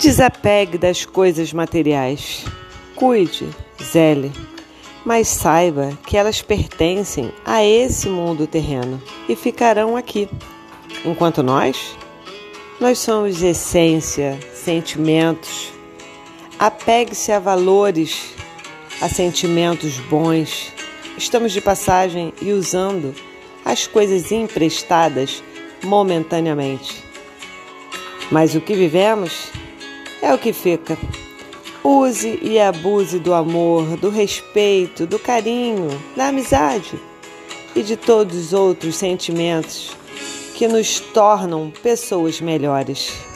Desapegue das coisas materiais. Cuide, zele, mas saiba que elas pertencem a esse mundo terreno e ficarão aqui. Enquanto nós, nós somos essência, sentimentos. Apegue-se a valores, a sentimentos bons. Estamos de passagem e usando as coisas emprestadas momentaneamente. Mas o que vivemos é o que fica. Use e abuse do amor, do respeito, do carinho, da amizade e de todos os outros sentimentos que nos tornam pessoas melhores.